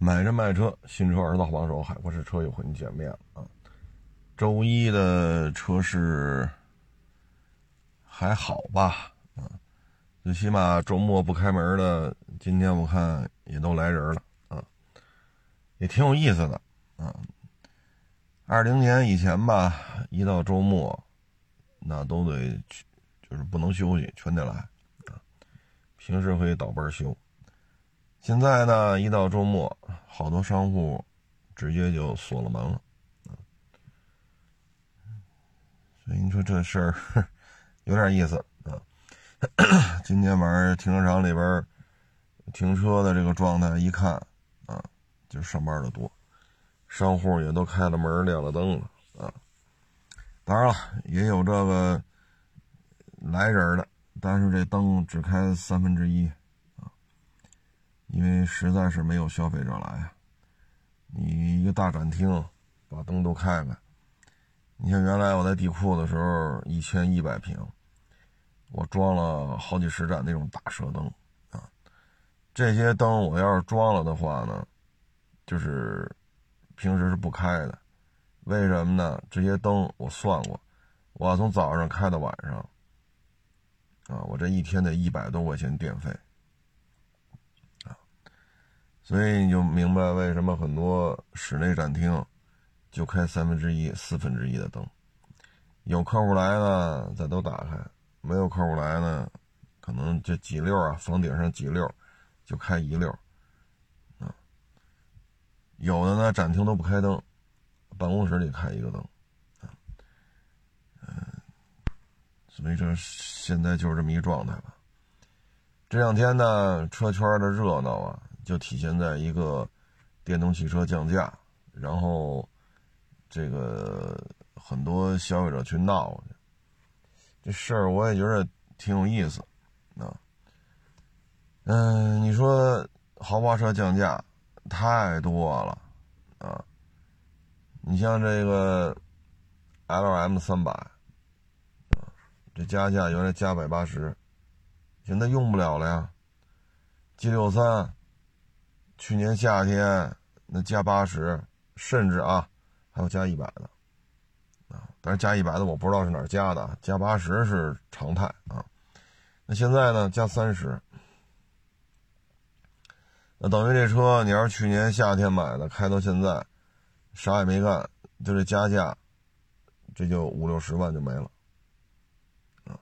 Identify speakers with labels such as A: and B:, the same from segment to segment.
A: 买车卖车，新车儿子好帮手，海阔试车又和你见面了啊！周一的车市还好吧？啊，最起码周末不开门的，今天我看也都来人了啊，也挺有意思的啊。二零年以前吧，一到周末，那都得去，就是不能休息，全得来啊。平时可以倒班休。现在呢，一到周末，好多商户直接就锁了门了，所以你说这事儿 有点意思啊。今天晚上停车场里边停车的这个状态，一看啊，就上班的多，商户也都开了门、亮了灯了啊。当然了，也有这个来人的，但是这灯只开三分之一。因为实在是没有消费者来啊！你一个大展厅，把灯都开开。你像原来我在地库的时候，一千一百平，我装了好几十盏那种大射灯啊。这些灯我要是装了的话呢，就是平时是不开的。为什么呢？这些灯我算过，我要从早上开到晚上，啊，我这一天得一百多块钱电费。所以你就明白为什么很多室内展厅就开三分之一、四分之一的灯，有客户来呢，咱都打开；没有客户来呢，可能这几溜啊，房顶上几溜就开一溜啊。有的呢，展厅都不开灯，办公室里开一个灯啊。嗯，所以这现在就是这么一状态吧。这两天呢，车圈的热闹啊。就体现在一个电动汽车降价，然后这个很多消费者去闹，这事儿我也觉得挺有意思啊。嗯，你说豪华车降价太多了啊，你像这个 L M 三百啊，这加价原来加百八十，现在用不了了呀，G 六三。去年夏天那加八十，甚至啊还有加一百的，啊，但是加一百的我不知道是哪加的，加八十是常态啊。那现在呢加三十，那等于这车你要是去年夏天买的，开到现在啥也没干，就这加价，这就五六十万就没了，啊，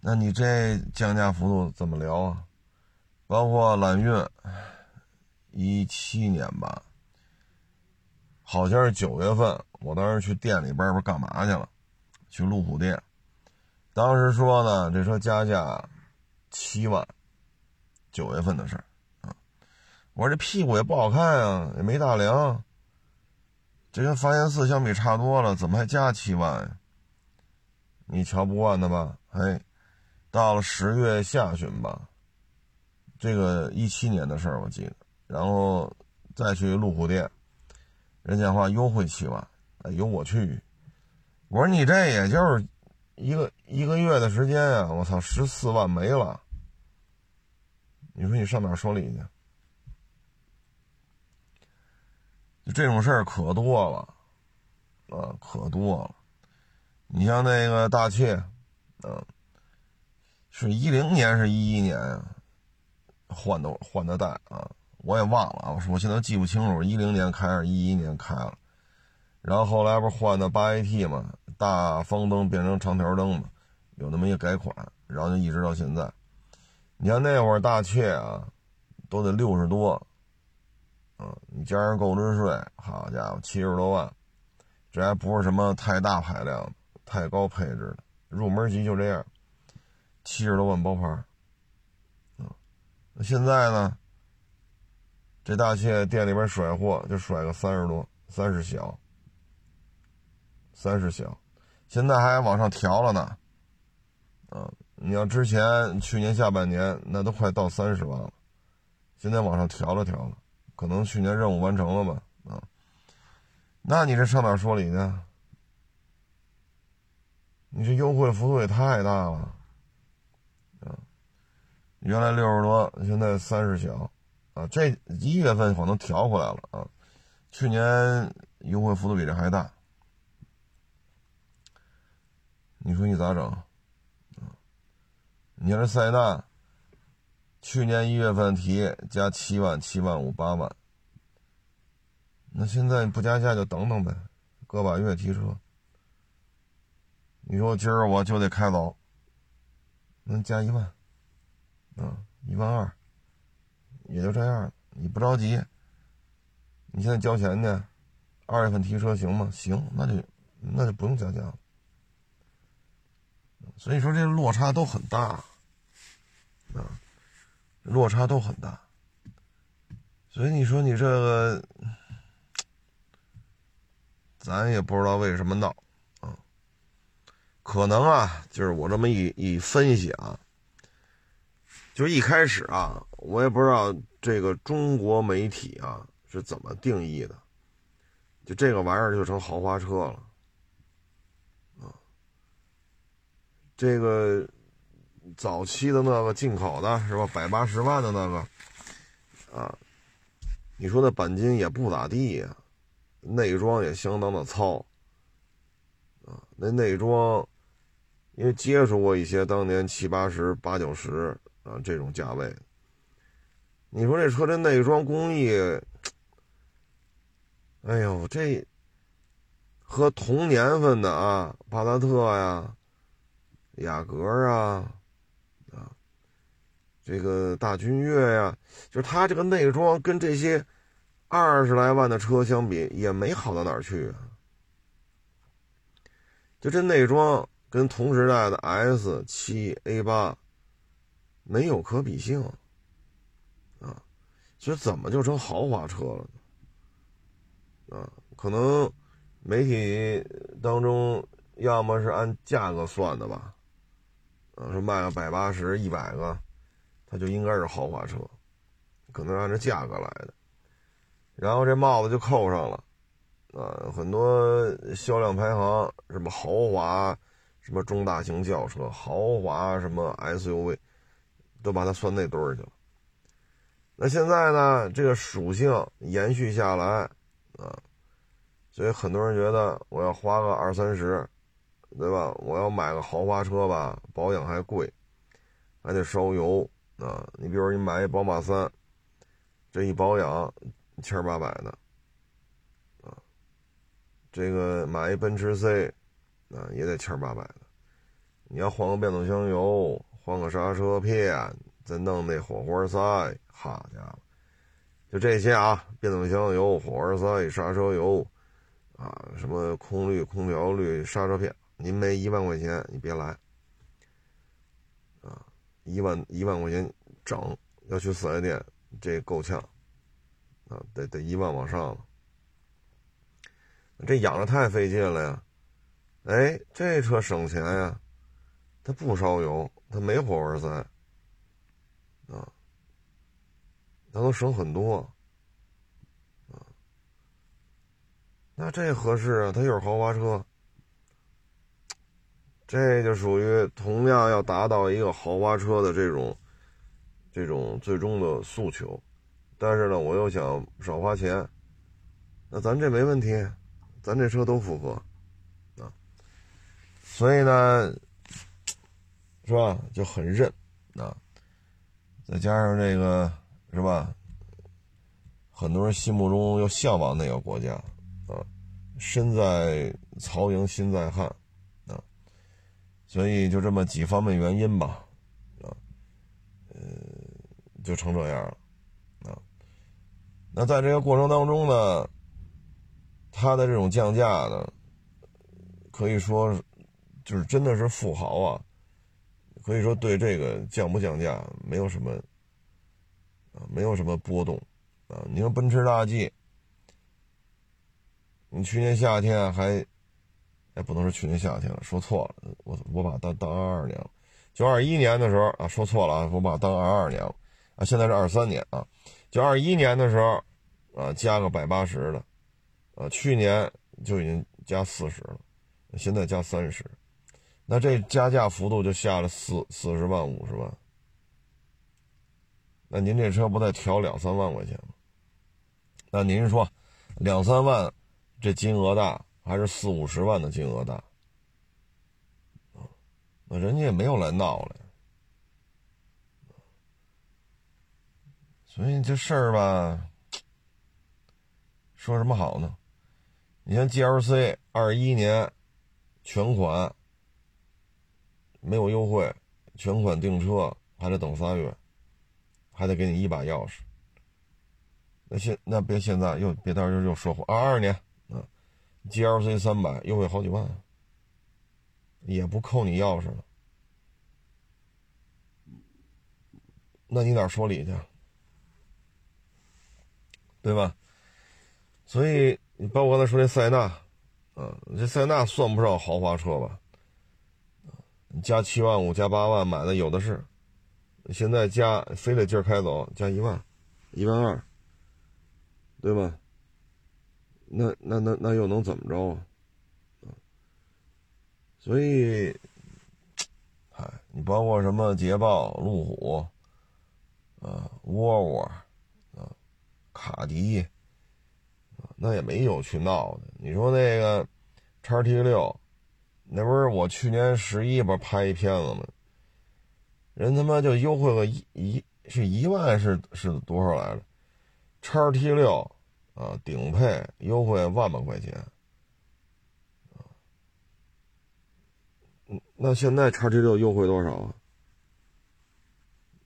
A: 那你这降价幅度怎么聊啊？包括揽运，一七年吧，好像是九月份，我当时去店里边不干嘛去了？去路虎店，当时说呢，这车加价七万，九月份的事儿啊。我说这屁股也不好看啊，也没大梁，这跟发现四相比差多了，怎么还加七万？你瞧不惯的吧？哎，到了十月下旬吧。这个一七年的事儿我记得，然后再去路虎店，人讲话优惠七万，哎呦我去！我说你这也就是一个一个月的时间呀，我操，十四万没了！你说你上哪说理去？就这种事儿可多了，啊，可多了。你像那个大切，啊，是一零年是一一年啊？换的换的代啊，我也忘了啊，我说我现在记不清楚，一零年开还是一一年开了，然后后来不是换的八 AT 嘛，大方灯变成长条灯嘛，有那么一个改款，然后就一直到现在。你看那会儿大切啊，都得六十多，嗯，你加上购置税，好家伙，七十多万，这还不是什么太大排量、太高配置的，入门级就这样，七十多万包牌。那现在呢？这大切店里边甩货就甩个三十多，三十小，三十小，现在还往上调了呢。啊，你要之前去年下半年那都快到三十万了，现在往上调了调了，可能去年任务完成了吧？啊，那你这上哪说理去？你这优惠幅度也太大了。原来六十多，现在三十小，啊，这一月份可能调回来了啊，去年优惠幅度比这还大，你说你咋整？你这塞纳，去年一月份提加七万、七万五、八万，那现在不加价就等等呗，个把月提车。你说今儿我就得开走，能加一万，啊，一万二，也就这样。你不着急，你现在交钱呢，二月份提车行吗？行，那就那就不用加价了。所以说这落差都很大。啊，落差都很大，所以你说你这个，咱也不知道为什么闹啊。可能啊，就是我这么一一分析啊，就一开始啊，我也不知道这个中国媒体啊是怎么定义的，就这个玩意儿就成豪华车了啊，这个。早期的那个进口的是吧，百八十万的那个，啊，你说那钣金也不咋地呀，内装也相当的糙，啊，那内装，因为接触过一些当年七八十、八九十啊这种价位，你说这车这内装工艺，哎呦，这和同年份的啊，帕萨特呀、雅阁啊。这个大君越呀，就是它这个内装跟这些二十来万的车相比，也没好到哪儿去啊。就这内装跟同时代的 S 七、A 八没有可比性啊，所以怎么就成豪华车了呢？啊，可能媒体当中要么是按价格算的吧，啊，说卖个百八十、一百个。它就应该是豪华车，可能按照价格来的，然后这帽子就扣上了，啊，很多销量排行，什么豪华，什么中大型轿车，豪华什么 SUV，都把它算那堆儿去了。那现在呢，这个属性延续下来，啊，所以很多人觉得我要花个二三十，对吧？我要买个豪华车吧，保养还贵，还得烧油。啊，你比如你买一宝马三，这一保养千八百的，啊，这个买一奔驰 C，啊也得千八百的。你要换个变速箱油，换个刹车片，再弄那火花塞，好家伙，就这些啊，变速箱油、火花塞、刹车油，啊，什么空滤、空调滤、刹车片，您没一万块钱，你别来。啊一万一万块钱整要去四 S 店，这够呛啊，得得一万往上了。这养着太费劲了呀！哎，这车省钱呀，它不烧油，它没火花塞啊，它都省很多啊。那这合适啊，它又是豪华车。这就属于同样要达到一个豪华车的这种，这种最终的诉求，但是呢，我又想少花钱，那咱这没问题，咱这车都符合，啊，所以呢，是吧，就很认，啊，再加上这个是吧，很多人心目中又向往那个国家，啊，身在曹营心在汉啊。所以就这么几方面原因吧，啊，呃，就成这样了，啊，那在这个过程当中呢，他的这种降价呢，可以说就是真的是富豪啊，可以说对这个降不降价没有什么啊，没有什么波动啊。你说奔驰大 G，你去年夏天还。哎，不能说去年夏天了，说错了，我我把它当当二二年了，就二一年的时候啊，说错了啊，我把它当二二年了啊，现在是二三年啊，就二一年的时候啊，加个百八十的，啊，去年就已经加四十了，现在加三十，那这加价幅度就下了四四十万五十万，那您这车不得调两三万块钱吗？那您说，两三万这金额大，还是四五十万的金额大？那人家也没有来闹来，所以这事儿吧，说什么好呢？你像 GLC 二一年全款没有优惠，全款订车还得等仨月，还得给你一把钥匙。那现那别现在又别到时候又说二二年啊，GLC 三百优惠好几万。也不扣你钥匙了，那你哪说理去？对吧？所以你包括刚才说那塞纳，啊，这塞纳算不上豪华车吧？加七万五、加八万买的有的是，现在加非得劲儿开走，加一万、一万二，对吧？那那那那又能怎么着啊？所以，哎，你包括什么捷豹、路虎，啊，沃尔沃，啊，卡迪，啊那也没有去闹的。你说那个叉 T 六，那不是我去年十一不拍一片子吗？人他妈就优惠个一一是一万是是多少来着？叉 T 六啊，顶配优惠万把块钱。那现在叉 T 六优惠多少啊？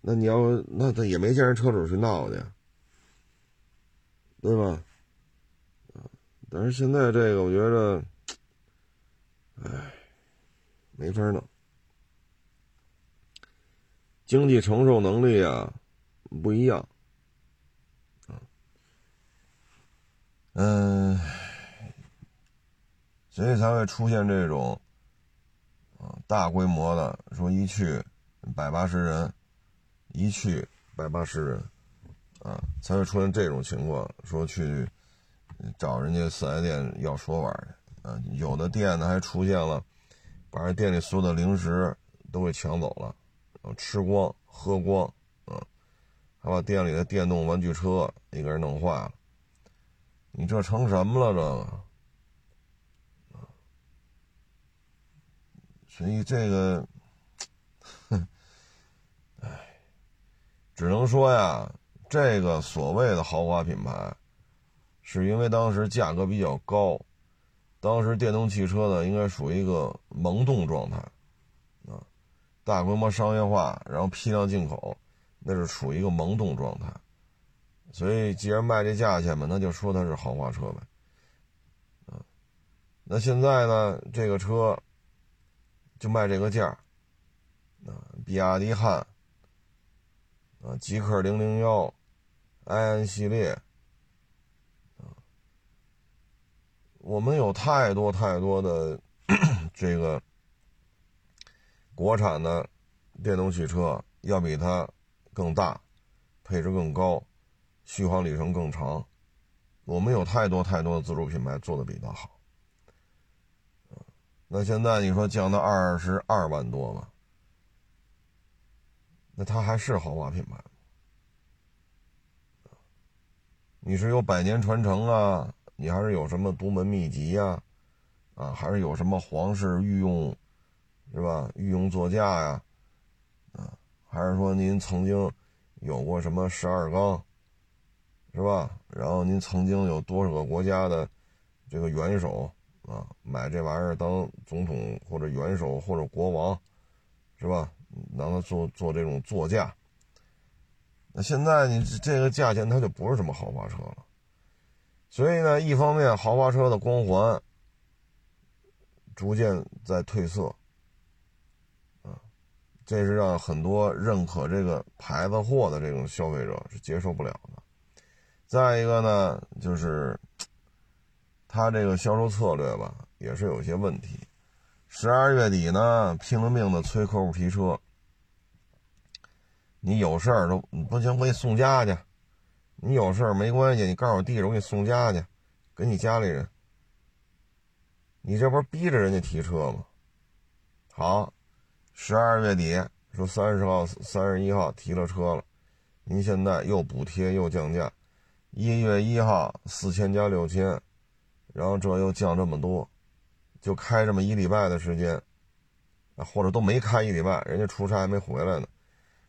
A: 那你要那他也没见人车主去闹去，对吧？但是现在这个我觉得，哎，没法弄，经济承受能力啊不一样，嗯，所以才会出现这种。大规模的说一去百八十人，一去百八十人，啊，才会出现这种情况。说去找人家四 S 店要说法去，啊，有的店呢还出现了，把人店里所有的零食都给抢走了，然后吃光喝光，啊，还把店里的电动玩具车也给人弄坏了。你这成什么了？这个？所以这个，哼，哎，只能说呀，这个所谓的豪华品牌，是因为当时价格比较高，当时电动汽车呢应该属于一个萌动状态，啊，大规模商业化，然后批量进口，那是属于一个萌动状态，所以既然卖这价钱嘛，那就说它是豪华车呗，啊，那现在呢，这个车。就卖这个价啊，比亚迪汉，啊，极氪零零幺，埃安系列，啊，我们有太多太多的 这个国产的电动汽车，要比它更大，配置更高，续航里程更长，我们有太多太多的自主品牌做的比它好。那现在你说降到二十二万多吧，那它还是豪华品牌吗？你是有百年传承啊，你还是有什么独门秘籍呀，啊，还是有什么皇室御用，是吧？御用座驾呀，啊，还是说您曾经有过什么十二缸，是吧？然后您曾经有多少个国家的这个元首？啊，买这玩意儿当总统或者元首或者国王，是吧？让他做做这种座驾。那现在你这个价钱，它就不是什么豪华车了。所以呢，一方面豪华车的光环逐渐在褪色，啊，这是让很多认可这个牌子货的这种消费者是接受不了的。再一个呢，就是。他这个销售策略吧，也是有些问题。十二月底呢，拼了命的催客户提车。你有事儿都不行，我给你送家去。你有事儿没关系，你告诉我地址，我给你送家去，给你家里人。你这不是逼着人家提车吗？好，十二月底说三十号、三十一号提了车了，您现在又补贴又降价，一月一号四千加六千，然后这又降这么多，就开这么一礼拜的时间，啊，或者都没开一礼拜，人家出差还没回来呢。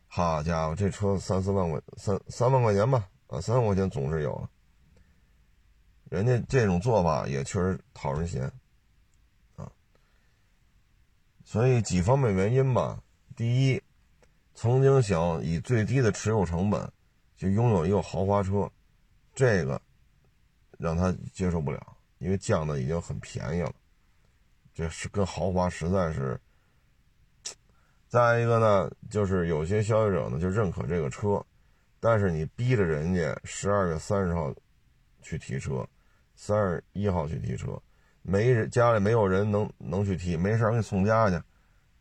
A: 好家伙，这车三四万块，三三万块钱吧，啊，三万块钱总是有了。人家这种做法也确实讨人嫌，啊，所以几方面原因吧。第一，曾经想以最低的持有成本就拥有一个豪华车，这个让他接受不了，因为降的已经很便宜了，这是跟豪华实在是。再一个呢，就是有些消费者呢就认可这个车，但是你逼着人家十二月三十号去提车，三十一号去提车，没人家里没有人能能去提，没事给你送家去。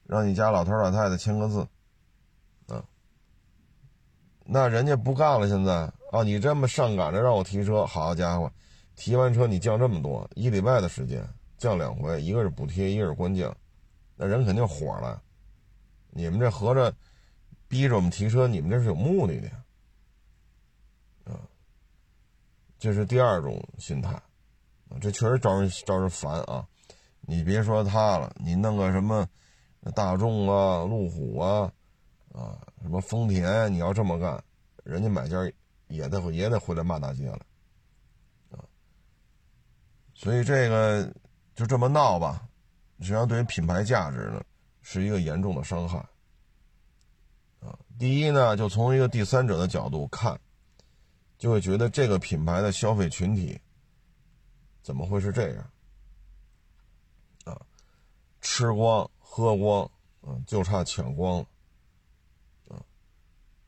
A: 让你家老头老太太签个字，啊，那人家不干了。现在啊，你这么上赶着让我提车，好家伙，提完车你降这么多，一礼拜的时间降两回，一个是补贴，一个是官降，那人肯定火了。你们这合着逼着我们提车，你们这是有目的的，啊，这是第二种心态，这确实招人招人烦啊。你别说他了，你弄个什么？大众啊，路虎啊，啊，什么丰田，你要这么干，人家买家也得也得回来骂大街了，啊，所以这个就这么闹吧，实际上对于品牌价值呢是一个严重的伤害，啊，第一呢，就从一个第三者的角度看，就会觉得这个品牌的消费群体怎么会是这样，啊，吃光。喝光，啊，就差抢光了，啊，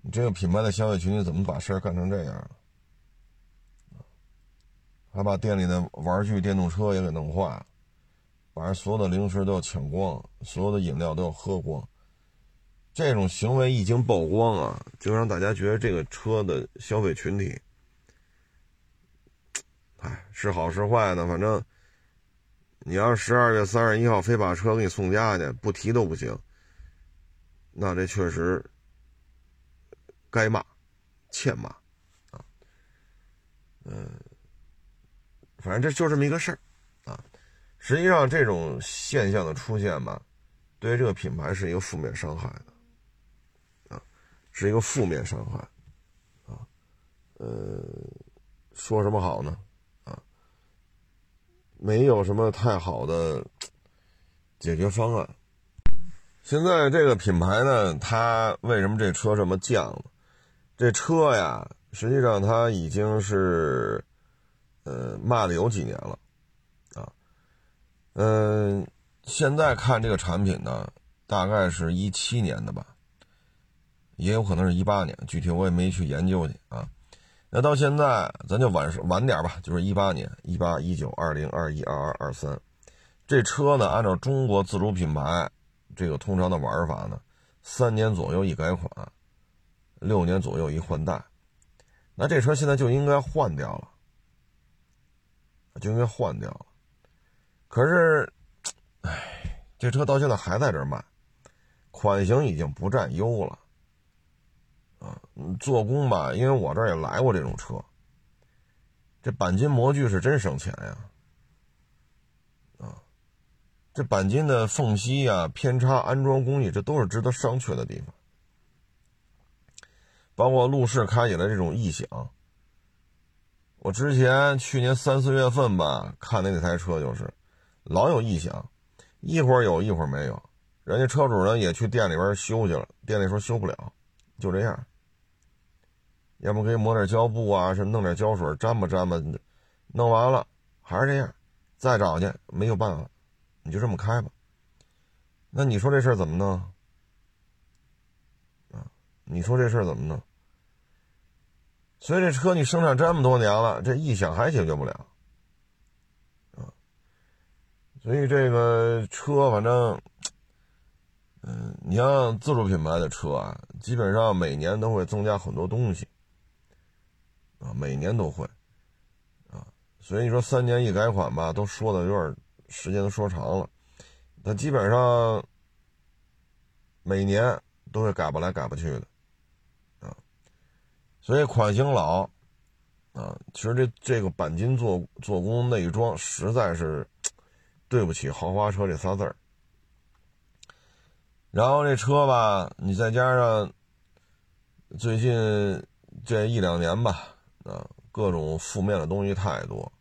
A: 你这个品牌的消费群体怎么把事儿干成这样了？还把店里的玩具、电动车也给弄坏了，把人所有的零食都要抢光，所有的饮料都要喝光。这种行为一经曝光啊，就让大家觉得这个车的消费群体，哎，是好是坏呢？反正。你要是十二月三十一号非把车给你送家去，不提都不行。那这确实该骂，欠骂啊。嗯，反正这就这么一个事儿啊。实际上，这种现象的出现吧，对于这个品牌是一个负面伤害的，是一个负面伤害啊。呃，说什么好呢？啊没有什么太好的解决方案。现在这个品牌呢，它为什么这车这么降？这车呀，实际上它已经是呃卖了有几年了啊。嗯，现在看这个产品呢，大概是一七年的吧，也有可能是一八年，具体我也没去研究去啊。那到现在，咱就晚晚点吧，就是一八年、一八、一九、二零、二一、二二、二三，这车呢，按照中国自主品牌这个通常的玩法呢，三年左右一改款，六年左右一换代，那这车现在就应该换掉了，就应该换掉了。可是，唉，这车到现在还在这卖，款型已经不占优了。啊，做工吧，因为我这儿也来过这种车。这钣金模具是真省钱呀！啊，这钣金的缝隙呀、偏差、安装工艺，这都是值得商榷的地方。包括路试开起来这种异响，我之前去年三四月份吧看的那台车就是老有异响，一会儿有一会儿没有。人家车主呢也去店里边修去了，店里说修不了，就这样。要不给抹点胶布啊，什么弄点胶水粘吧粘吧，弄完了还是这样，再找去没有办法，你就这么开吧。那你说这事儿怎么弄？啊，你说这事儿怎么弄？所以这车你生产这么多年了，这异响还解决不了，啊，所以这个车反正，嗯，你像自主品牌的车啊，基本上每年都会增加很多东西。啊，每年都会，啊，所以你说三年一改款吧，都说的有点时间都说长了，它基本上每年都会改不来改不去的，啊，所以款型老，啊，其实这这个钣金做做工内装实在是对不起豪华车这仨字儿。然后这车吧，你再加上最近这一两年吧，啊，各种负面的东西太多，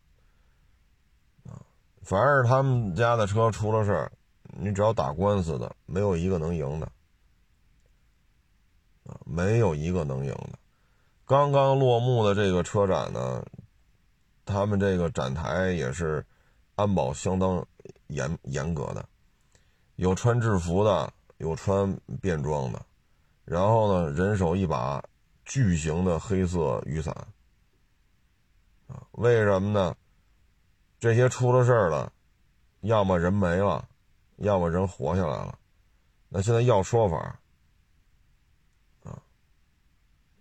A: 啊，凡是他们家的车出了事儿，你只要打官司的，没有一个能赢的，啊，没有一个能赢的。刚刚落幕的这个车展呢，他们这个展台也是安保相当严严格的，有穿制服的。有穿便装的，然后呢，人手一把巨型的黑色雨伞，啊，为什么呢？这些出了事儿了，要么人没了，要么人活下来了，那现在要说法，啊，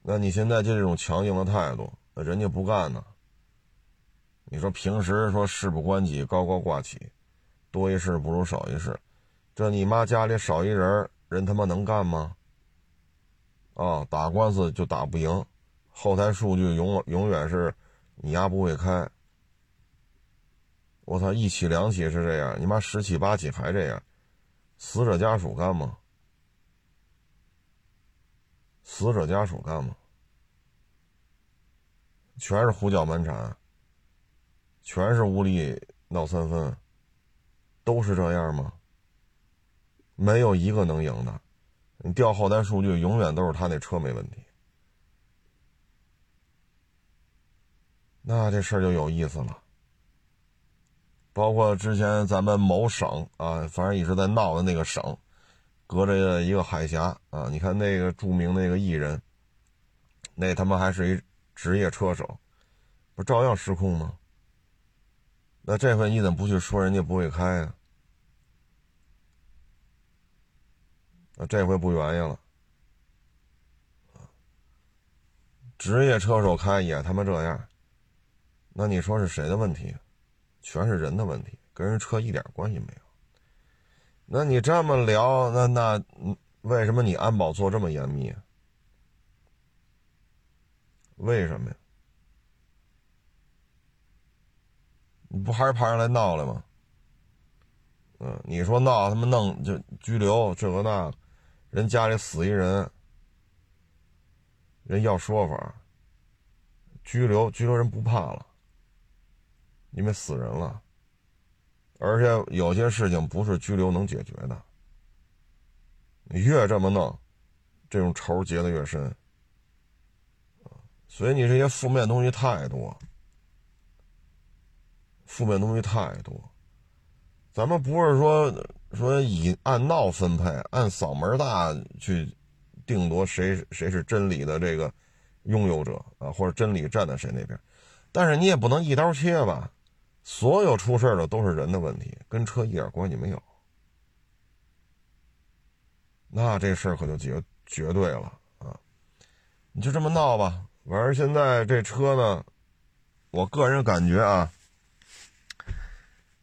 A: 那你现在就这种强硬的态度，人家不干呢。你说平时说事不关己，高高挂起，多一事不如少一事。这你妈家里少一人，人他妈能干吗？啊，打官司就打不赢，后台数据永永远是你丫不会开。我操，一起两起是这样，你妈十起八起还这样，死者家属干吗？死者家属干吗？全是胡搅蛮缠，全是无理闹三分，都是这样吗？没有一个能赢的，你调后台数据，永远都是他那车没问题。那这事儿就有意思了。包括之前咱们某省啊，反正一直在闹的那个省，隔着一个海峡啊，你看那个著名那个艺人，那他妈还是一职业车手，不照样失控吗？那这回你怎么不去说人家不会开啊？那这回不原因了，职业车手开也他妈这样，那你说是谁的问题？全是人的问题，跟人车一点关系没有。那你这么聊，那那为什么你安保做这么严密？为什么呀？你不还是怕人来闹来吗？嗯，你说闹他妈弄就拘留这个那。人家里死一人，人要说法，拘留拘留人不怕了，因为死人了，而且有些事情不是拘留能解决的。你越这么弄，这种仇结的越深，所以你这些负面东西太多，负面东西太多，咱们不是说。说以按闹分配，按嗓门大去定夺谁谁是真理的这个拥有者啊，或者真理站在谁那边，但是你也不能一刀切吧？所有出事的都是人的问题，跟车一点关系没有。那这事儿可就绝绝对了啊！你就这么闹吧，反正现在这车呢，我个人感觉啊，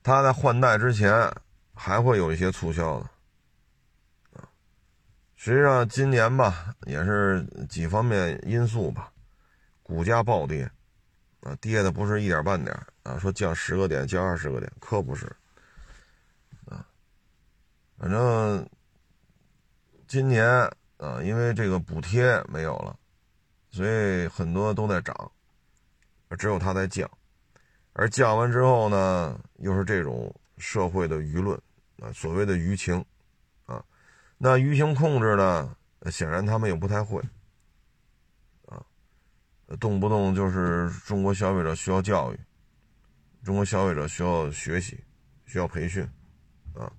A: 他在换代之前。还会有一些促销的，啊，实际上今年吧，也是几方面因素吧，股价暴跌，啊，跌的不是一点半点啊，说降十个点，降二十个点，可不是，啊，反正今年啊，因为这个补贴没有了，所以很多都在涨，只有它在降，而降完之后呢，又是这种。社会的舆论啊，所谓的舆情啊，那舆情控制呢，显然他们也不太会，动不动就是中国消费者需要教育，中国消费者需要学习，需要培训啊，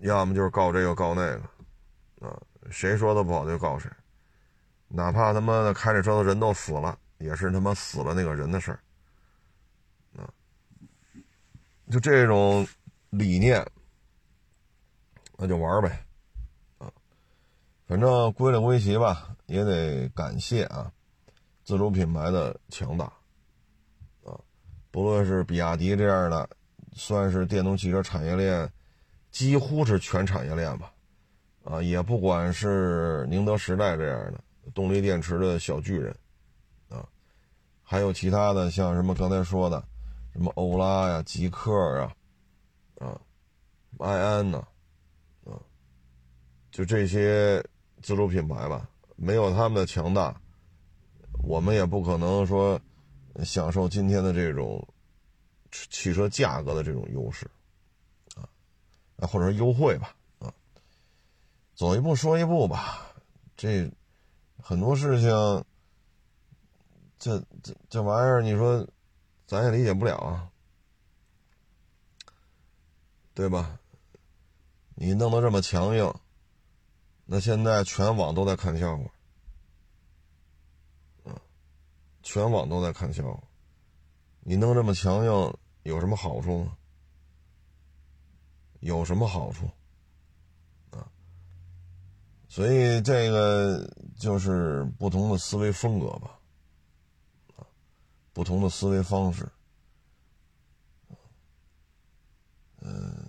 A: 要么就是告这个告那个啊，谁说的不好就告谁，哪怕他妈的开着车的人都死了，也是他妈死了那个人的事儿。就这种理念，那就玩呗，啊，反正归了归齐吧，也得感谢啊，自主品牌的强大，啊，不论是比亚迪这样的，算是电动汽车产业链几乎是全产业链吧，啊，也不管是宁德时代这样的，动力电池的小巨人，啊，还有其他的像什么刚才说的，什么欧拉呀、极客啊，啊，埃安呐，啊，就这些自主品牌吧，没有他们的强大，我们也不可能说享受今天的这种汽车价格的这种优势，啊，或者说优惠吧啊。走一步说一步吧，这很多事情，这这这玩意儿，你说咱也理解不了啊，对吧？你弄得这么强硬，那现在全网都在看笑话，嗯，全网都在看笑话，你弄这么强硬有什么好处吗？有什么好处？所以这个就是不同的思维风格吧，啊，不同的思维方式，嗯，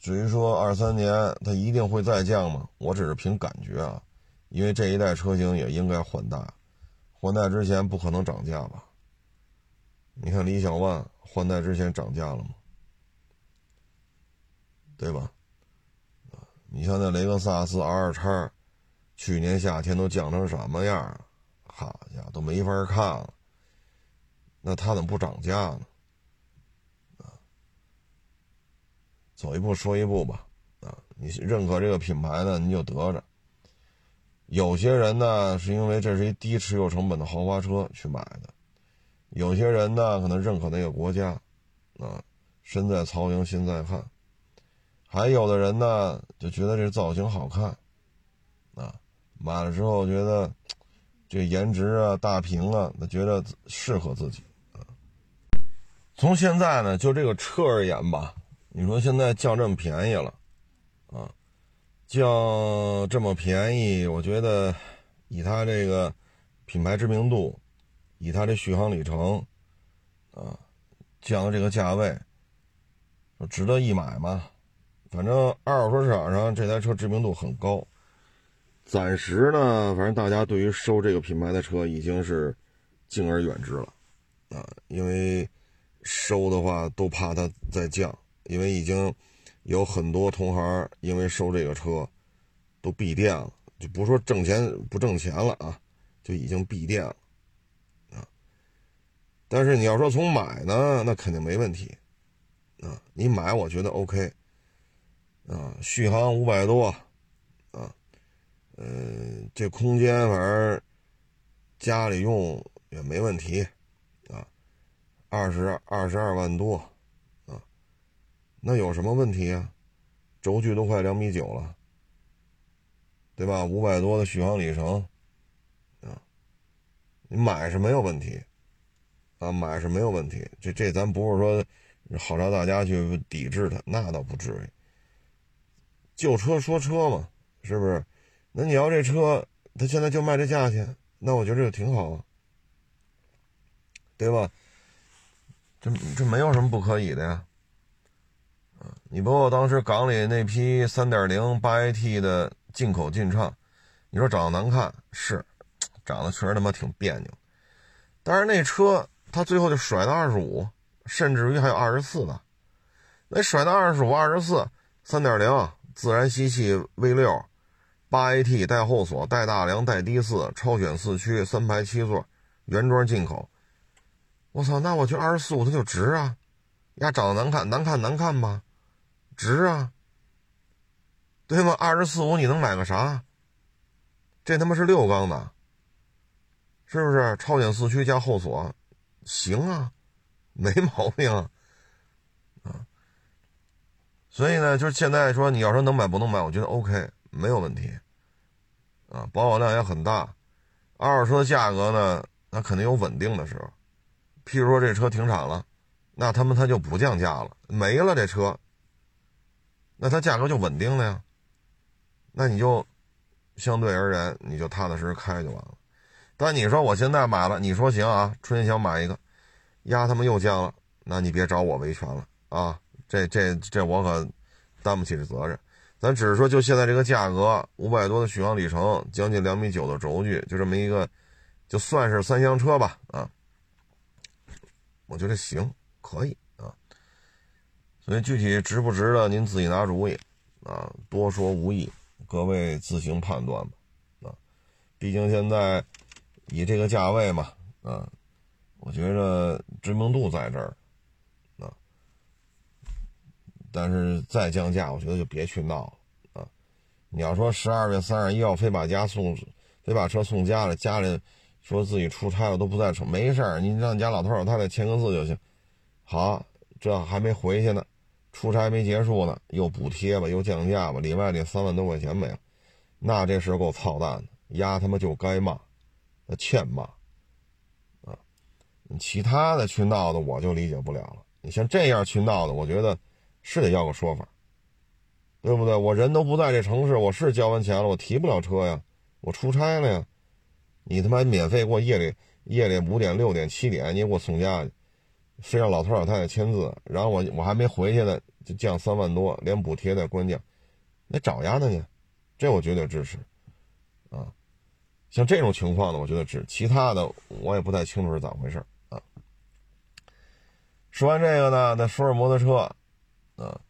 A: 至于说二三年它一定会再降吗？我只是凭感觉啊，因为这一代车型也应该换代，换代之前不可能涨价吧？你看李小万换代之前涨价了吗？对吧？你像那雷克萨斯 R 叉，去年夏天都降成什么样了？好家伙，都没法看了。那它怎么不涨价呢？走一步说一步吧。啊，你认可这个品牌呢，你就得着。有些人呢，是因为这是一低持有成本的豪华车去买的；有些人呢，可能认可那个国家。啊，身在曹营心在汉。还有的人呢，就觉得这造型好看，啊，买了之后觉得这颜值啊、大屏啊，他觉得适合自己啊。从现在呢，就这个车而言吧，你说现在降这么便宜了，啊，降这么便宜，我觉得以它这个品牌知名度，以它这续航里程，啊，降这个价位，值得一买吗？反正二手车市场上这台车知名度很高，暂时呢，反正大家对于收这个品牌的车已经是敬而远之了，啊，因为收的话都怕它再降，因为已经有很多同行因为收这个车都闭店了，就不说挣钱不挣钱了啊，就已经闭店了，啊，但是你要说从买呢，那肯定没问题，啊，你买我觉得 OK。啊，续航五百多，啊，呃，这空间反正家里用也没问题，啊，二十二十二万多，那有什么问题啊？轴距都快两米九了，对吧？五百多的续航里程，啊，你买是没有问题，啊，买是没有问题。这这咱不是说号召大家去抵制它，那倒不至于。旧车说车嘛，是不是？那你要这车，他现在就卖这价钱，那我觉得这个挺好啊，对吧？这这没有什么不可以的呀。你包括当时港里那批三点零八 AT 的进口劲畅，你说长得难看是，长得确实他妈挺别扭，但是那车它最后就甩到二十五，甚至于还有二十四的，那甩到二十五、二十四，三点零。自然吸气 V 六，八 AT 带后锁带大梁带低四超选四驱三排七座原装进口，我操，那我觉得二十四五它就值啊，呀长得难看难看难看吧，值啊，对吗？二十四五你能买个啥？这他妈是六缸的，是不是超选四驱加后锁，行啊，没毛病啊。所以呢，就是现在说你要说能买不能买，我觉得 OK，没有问题，啊，保有量也很大，二手车的价格呢，那肯定有稳定的时候，譬如说这车停产了，那他们他就不降价了，没了这车，那它价格就稳定了呀，那你就相对而言你就踏踏实实开就完了。但你说我现在买了，你说行啊，春天想买一个，呀他们又降了，那你别找我维权了啊。这这这我可担不起这责任，咱只是说就现在这个价格，五百多的续航里程，将近两米九的轴距，就这么一个，就算是三厢车吧，啊，我觉得行，可以。所以具体值不值得，您自己拿主意啊，多说无益，各位自行判断吧，啊，毕竟现在以这个价位嘛，啊。我觉着知名度在这儿，啊，但是再降价，我觉得就别去闹了啊！你要说十二月三十一号非把家送，非把车送家里，家里说自己出差了都不在车，没事儿，你让你家老头老太太签个字就行。好，这还没回去呢，出差没结束呢，又补贴吧，又降价吧，里外里三万多块钱没了，那这事够操蛋的，丫他妈就该骂，欠骂啊。其他的去闹的我就理解不了了。你像这样去闹的，我觉得是得要个说法，对不对？我人都不在这城市，我是交完钱了，我提不了车呀，我出差了呀。你他妈免费给我夜里夜里五点六点七点，你给我送家去，非让老头老太太签字，然后我我还没回去呢，就降三万多，连补贴带关降，那找丫的去，这我绝对支持啊。像这种情况呢，我觉得支，其他的我也不太清楚是咋回事啊。说完这个呢，再说说摩托车，啊，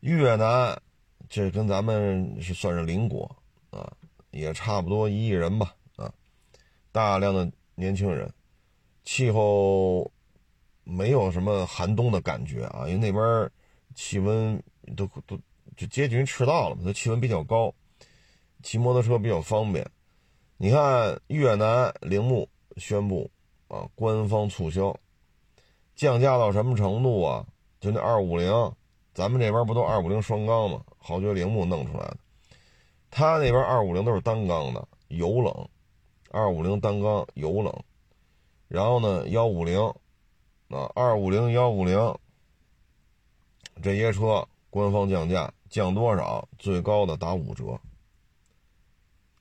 A: 越南这跟咱们是算是邻国啊，也差不多一亿人吧，啊，大量的年轻人，气候没有什么寒冬的感觉啊，因为那边气温都都就接近于赤道了嘛，它气温比较高，骑摩托车比较方便。你看越南铃木宣布啊，官方促销。降价到什么程度啊？就那二五零，咱们这边不都二五零双缸吗？豪爵铃木弄出来的，他那边二五零都是单缸的，油冷，二五零单缸油冷，然后呢幺五零，啊二五零幺五零，这些车官方降价降多少？最高的打五折，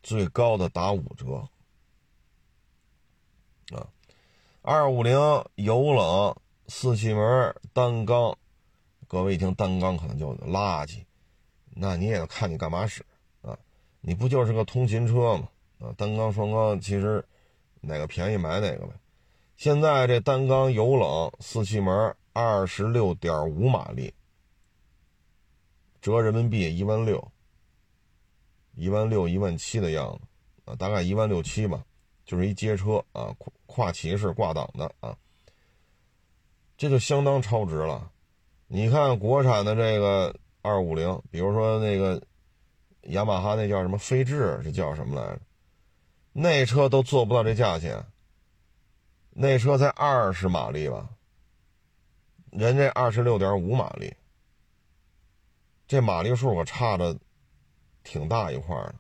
A: 最高的打五折，啊。二五零油冷四气门单缸，各位一听单缸可能就垃圾，那你也看你干嘛使啊？你不就是个通勤车吗？啊，单缸双缸其实哪个便宜买哪个呗。现在这单缸油冷四气门二十六点五马力，折人民币一万六，一万六一万七的样子啊，大概一万六七吧。就是一街车啊，跨跨骑式挂档的啊，这就相当超值了。你看国产的这个二五零，比如说那个雅马哈那叫什么飞智，这叫什么来着？那车都做不到这价钱，那车才二十马力吧，人这二十六点五马力，这马力数可差的挺大一块的。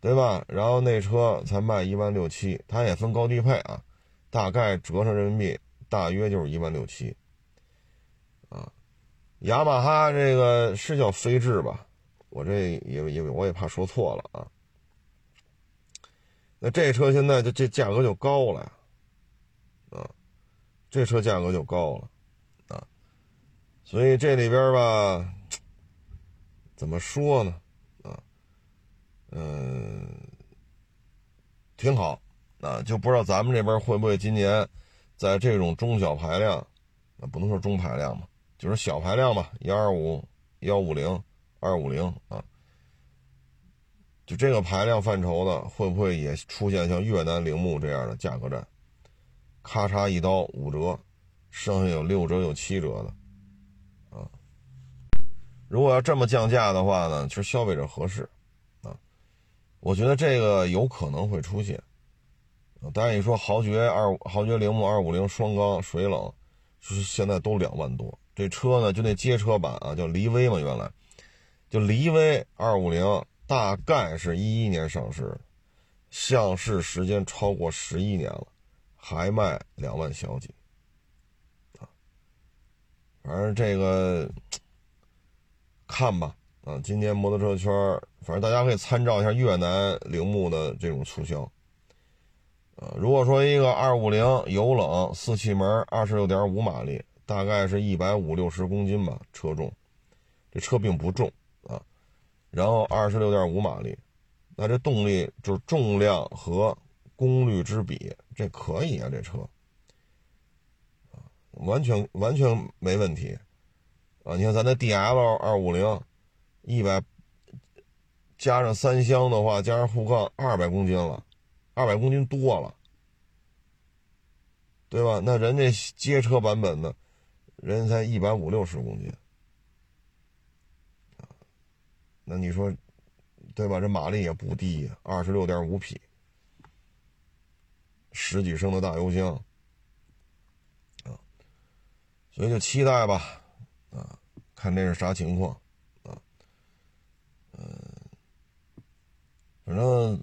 A: 对吧？然后那车才卖一万六七，它也分高低配啊，大概折成人民币大约就是一万六七，啊，雅马哈这个是叫飞智吧？我这也也我也怕说错了啊。那这车现在就这价格就高了，这车价格就高了，啊，所以这里边吧，怎么说呢？啊嗯，挺好，啊，就不知道咱们这边会不会今年，在这种中小排量，啊，不能说中排量嘛，就是小排量吧，幺二五、幺五零、二五零啊，就这个排量范畴的，会不会也出现像越南铃木这样的价格战？咔嚓一刀五折，剩下有六折、有七折的，啊，如果要这么降价的话呢，其实消费者合适。啊我觉得这个有可能会出现，当然你说豪爵二豪爵铃木二五零双缸水冷，是现在都两万多。这车呢，就那街车版啊，叫骊威嘛，原来就骊威二五零，大概是一一年上市，上市时间超过十一年了，还卖两万小几，啊，反正这个看吧。啊，今年摩托车圈反正大家可以参照一下越南铃木的这种促销。啊，如果说一个二五零油冷四气门，二十六点五马力，大概是一百五六十公斤吧，车重。这车并不重啊，然后二十六点五马力，那这动力就是重量和功率之比，这可以啊，这车完全完全没问题啊！你看咱的 D L 二五零，一百加上三厢的话，加上护杠，二百公斤了，二百公斤多了，对吧？那人家街车版本的，人才一百五六十公斤。那你说，对吧？这马力也不低，二十六点五匹，十几升的大油箱，啊，所以就期待吧，啊，看这是啥情况，啊，嗯，反正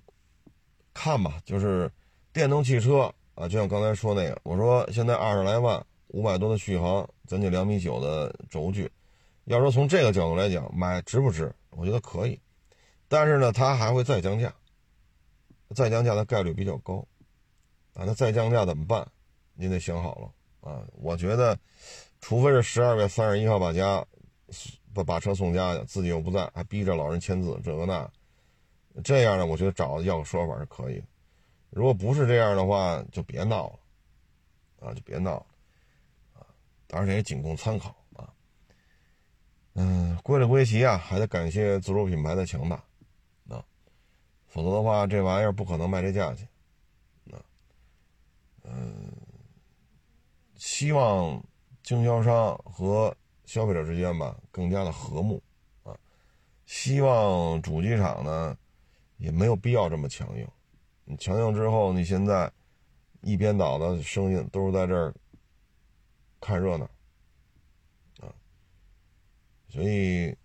A: 看吧，就是电动汽车啊，就像刚才说那个，我说现在二十来万，五百多的续航，将近两米九的轴距，要说从这个角度来讲，买值不值？我觉得可以，但是呢，它还会再降价，再降价的概率比较高，啊，那再降价怎么办？您得想好了啊！我觉得，除非是十二月三十一号把家把把车送家去，自己又不在，还逼着老人签字，这个那，这样呢，我觉得找要个说法是可以的。如果不是这样的话，就别闹了，啊，就别闹了，啊，当然这也仅供参考。嗯，归了归齐啊，还得感谢自主品牌的强大，啊，否则的话，这玩意儿不可能卖这价钱，嗯，希望经销商和消费者之间吧更加的和睦，啊，希望主机厂呢也没有必要这么强硬，你强硬之后，你现在一边倒的声音都是在这儿看热闹啊。所以，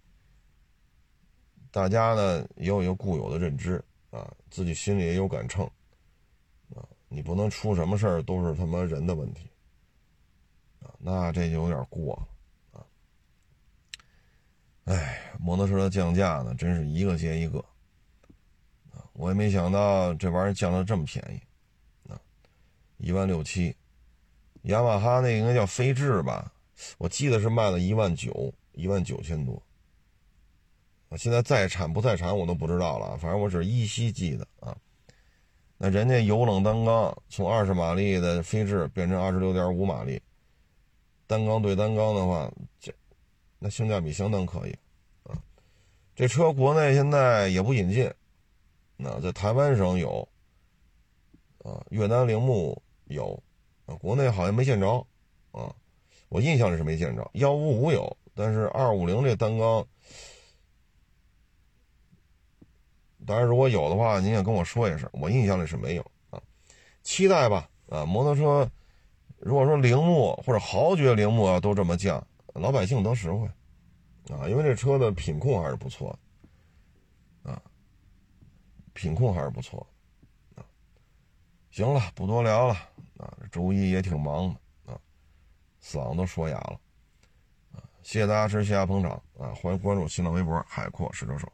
A: 大家呢也有一个固有的认知啊，自己心里也有杆秤。你不能出什么事儿都是他妈人的问题啊，那这就有点过了啊。哎，摩托车的降价呢，真是一个接一个啊！我也没想到这玩意儿降的这么便宜啊，一万六七。雅马哈那应该叫飞智吧？我记得是卖了一万九。一万九千多，啊，现在在产不在产我都不知道了，反正我只依稀记得啊。那人家油冷单缸从二十马力的飞智变成二十六点五马力，单缸对单缸的话，这那性价比相当可以啊。这车国内现在也不引进，那在台湾省有，啊，越南铃木有，啊，国内好像没见着，啊，我印象里是没见着，幺五五有。但是二五零这单缸，当然如果有的话，您也跟我说一声。我印象里是没有啊，期待吧啊！摩托车如果说铃木或者豪爵铃木啊都这么降，老百姓得实惠啊，因为这车的品控还是不错啊，品控还是不错啊。行了，不多聊了啊，周一也挺忙的啊，嗓子都说哑了。谢谢大家支持，谢谢捧场啊！欢迎关注新浪微博“海阔试车手”。